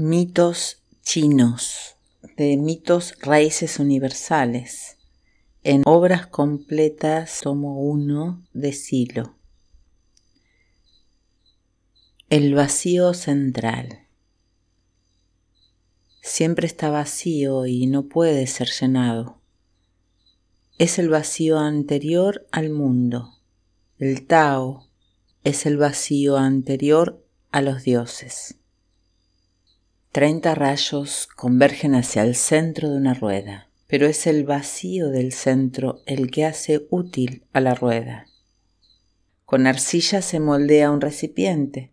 Mitos chinos de mitos raíces universales en Obras completas tomo 1 de Silo. El vacío central. Siempre está vacío y no puede ser llenado. Es el vacío anterior al mundo. El Tao es el vacío anterior a los dioses. Treinta rayos convergen hacia el centro de una rueda, pero es el vacío del centro el que hace útil a la rueda. Con arcilla se moldea un recipiente,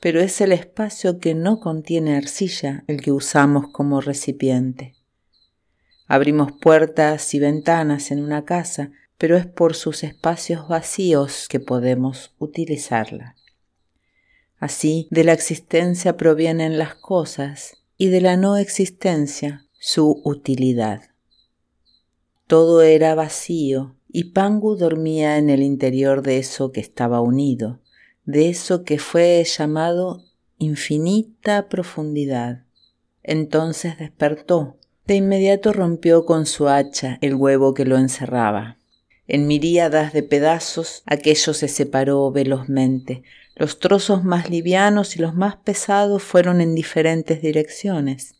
pero es el espacio que no contiene arcilla el que usamos como recipiente. Abrimos puertas y ventanas en una casa, pero es por sus espacios vacíos que podemos utilizarla. Así, de la existencia provienen las cosas y de la no existencia su utilidad. Todo era vacío y Pangu dormía en el interior de eso que estaba unido, de eso que fue llamado infinita profundidad. Entonces despertó. De inmediato rompió con su hacha el huevo que lo encerraba. En miríadas de pedazos aquello se separó velozmente, los trozos más livianos y los más pesados fueron en diferentes direcciones.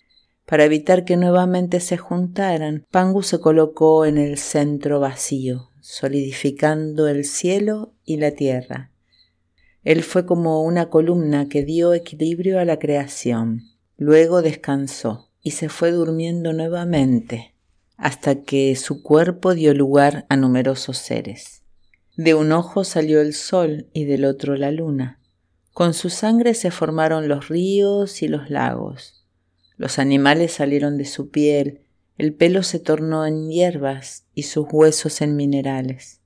Para evitar que nuevamente se juntaran, Pangu se colocó en el centro vacío, solidificando el cielo y la tierra. Él fue como una columna que dio equilibrio a la creación. Luego descansó y se fue durmiendo nuevamente hasta que su cuerpo dio lugar a numerosos seres. De un ojo salió el sol y del otro la luna. Con su sangre se formaron los ríos y los lagos. Los animales salieron de su piel, el pelo se tornó en hierbas y sus huesos en minerales.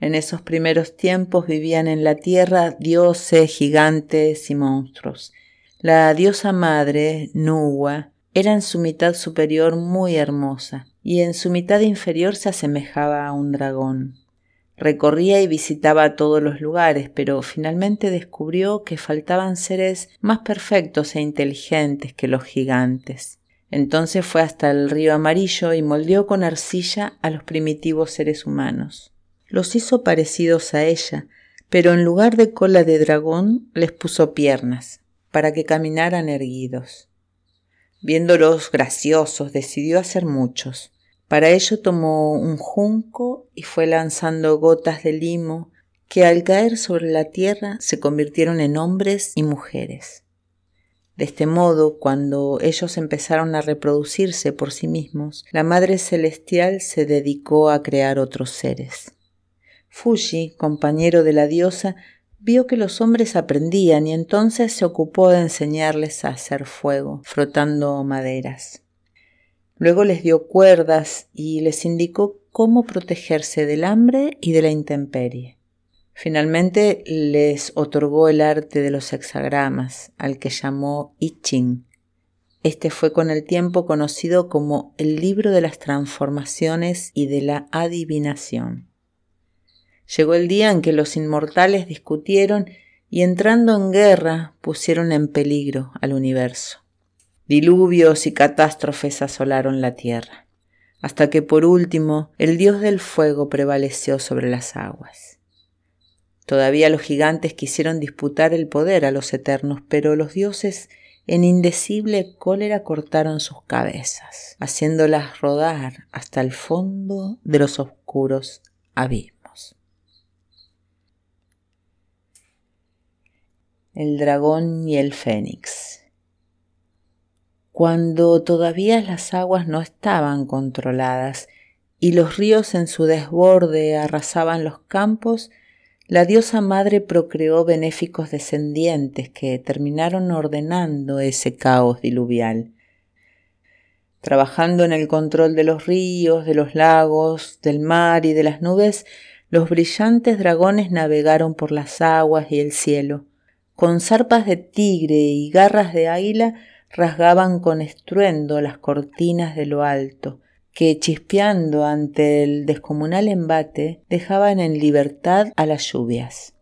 En esos primeros tiempos vivían en la tierra dioses, gigantes y monstruos. La diosa madre, Nuwa, era en su mitad superior muy hermosa y en su mitad inferior se asemejaba a un dragón. Recorría y visitaba todos los lugares, pero finalmente descubrió que faltaban seres más perfectos e inteligentes que los gigantes. Entonces fue hasta el río amarillo y moldeó con arcilla a los primitivos seres humanos. Los hizo parecidos a ella, pero en lugar de cola de dragón les puso piernas, para que caminaran erguidos. Viéndolos graciosos, decidió hacer muchos. Para ello tomó un junco y fue lanzando gotas de limo que al caer sobre la tierra se convirtieron en hombres y mujeres. De este modo, cuando ellos empezaron a reproducirse por sí mismos, la Madre Celestial se dedicó a crear otros seres. Fuji, compañero de la diosa, vio que los hombres aprendían y entonces se ocupó de enseñarles a hacer fuego, frotando maderas. Luego les dio cuerdas y les indicó cómo protegerse del hambre y de la intemperie. Finalmente les otorgó el arte de los hexagramas, al que llamó I Ching. Este fue con el tiempo conocido como el libro de las transformaciones y de la adivinación. Llegó el día en que los inmortales discutieron y entrando en guerra pusieron en peligro al universo. Diluvios y catástrofes asolaron la tierra, hasta que por último el dios del fuego prevaleció sobre las aguas. Todavía los gigantes quisieron disputar el poder a los eternos, pero los dioses en indecible cólera cortaron sus cabezas, haciéndolas rodar hasta el fondo de los oscuros abismos. El dragón y el fénix cuando todavía las aguas no estaban controladas y los ríos en su desborde arrasaban los campos, la diosa madre procreó benéficos descendientes que terminaron ordenando ese caos diluvial. Trabajando en el control de los ríos, de los lagos, del mar y de las nubes, los brillantes dragones navegaron por las aguas y el cielo. Con zarpas de tigre y garras de águila, rasgaban con estruendo las cortinas de lo alto, que chispeando ante el descomunal embate dejaban en libertad a las lluvias.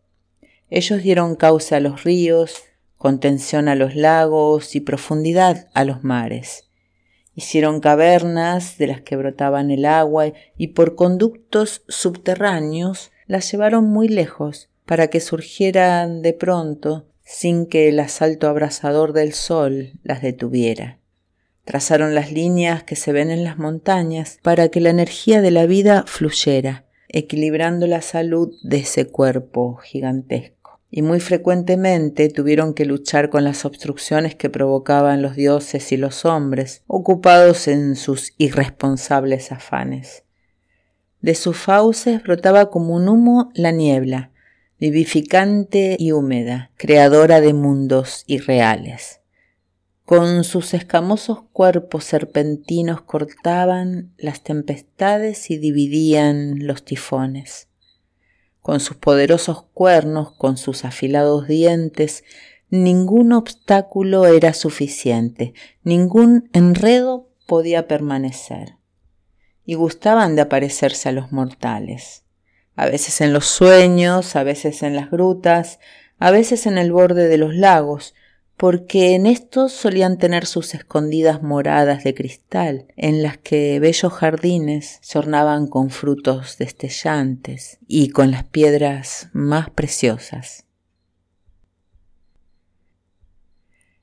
Ellos dieron causa a los ríos, contención a los lagos y profundidad a los mares. Hicieron cavernas de las que brotaban el agua y por conductos subterráneos las llevaron muy lejos para que surgieran de pronto sin que el asalto abrasador del sol las detuviera. Trazaron las líneas que se ven en las montañas para que la energía de la vida fluyera, equilibrando la salud de ese cuerpo gigantesco y muy frecuentemente tuvieron que luchar con las obstrucciones que provocaban los dioses y los hombres, ocupados en sus irresponsables afanes. De sus fauces brotaba como un humo la niebla, vivificante y húmeda, creadora de mundos irreales. Con sus escamosos cuerpos serpentinos cortaban las tempestades y dividían los tifones con sus poderosos cuernos, con sus afilados dientes, ningún obstáculo era suficiente, ningún enredo podía permanecer. Y gustaban de aparecerse a los mortales, a veces en los sueños, a veces en las grutas, a veces en el borde de los lagos, porque en estos solían tener sus escondidas moradas de cristal, en las que bellos jardines se ornaban con frutos destellantes y con las piedras más preciosas.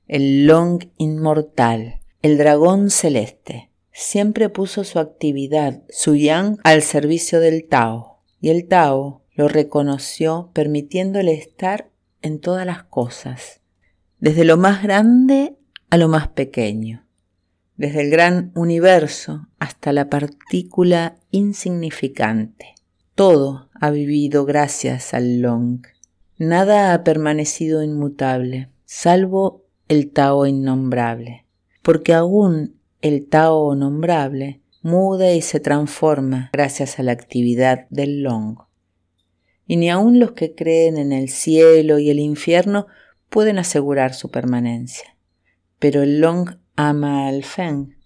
El Long Inmortal, el dragón celeste, siempre puso su actividad, su yang, al servicio del Tao, y el Tao lo reconoció permitiéndole estar en todas las cosas desde lo más grande a lo más pequeño, desde el gran universo hasta la partícula insignificante. Todo ha vivido gracias al Long. Nada ha permanecido inmutable, salvo el Tao innombrable, porque aún el Tao nombrable muda y se transforma gracias a la actividad del Long. Y ni aun los que creen en el cielo y el infierno pueden asegurar su permanencia. Pero el Long ama al Feng,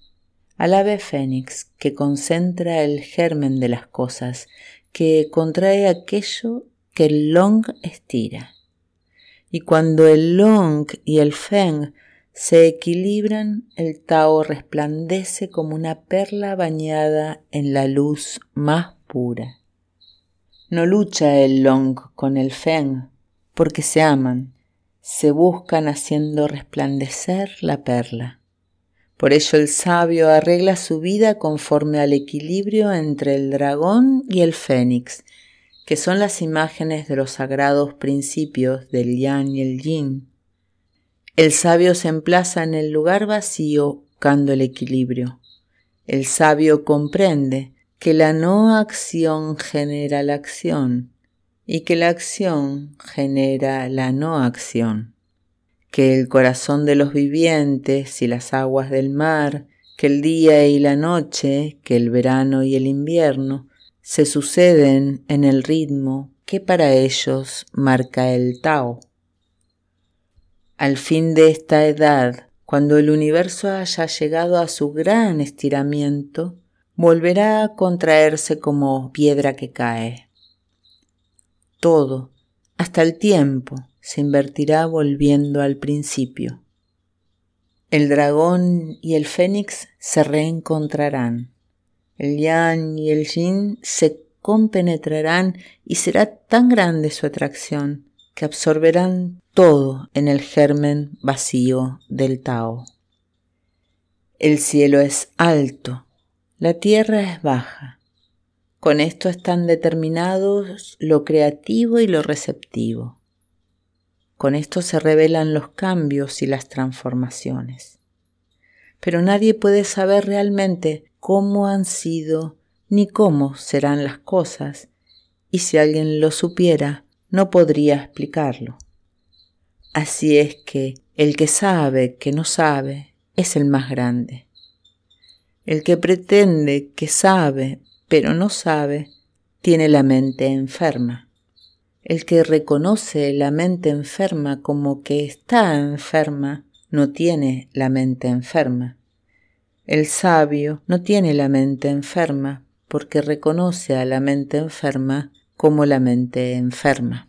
al ave fénix que concentra el germen de las cosas, que contrae aquello que el Long estira. Y cuando el Long y el Feng se equilibran, el Tao resplandece como una perla bañada en la luz más pura. No lucha el Long con el Feng porque se aman, se buscan haciendo resplandecer la perla. Por ello el sabio arregla su vida conforme al equilibrio entre el dragón y el fénix, que son las imágenes de los sagrados principios del yang y el yin. El sabio se emplaza en el lugar vacío buscando el equilibrio. El sabio comprende que la no acción genera la acción y que la acción genera la no acción, que el corazón de los vivientes y las aguas del mar, que el día y la noche, que el verano y el invierno, se suceden en el ritmo que para ellos marca el Tao. Al fin de esta edad, cuando el universo haya llegado a su gran estiramiento, volverá a contraerse como piedra que cae todo, hasta el tiempo, se invertirá volviendo al principio. El dragón y el fénix se reencontrarán. El yang y el yin se compenetrarán y será tan grande su atracción que absorberán todo en el germen vacío del Tao. El cielo es alto, la tierra es baja, con esto están determinados lo creativo y lo receptivo. Con esto se revelan los cambios y las transformaciones. Pero nadie puede saber realmente cómo han sido ni cómo serán las cosas, y si alguien lo supiera, no podría explicarlo. Así es que el que sabe que no sabe es el más grande. El que pretende que sabe pero no sabe, tiene la mente enferma. El que reconoce la mente enferma como que está enferma, no tiene la mente enferma. El sabio no tiene la mente enferma porque reconoce a la mente enferma como la mente enferma.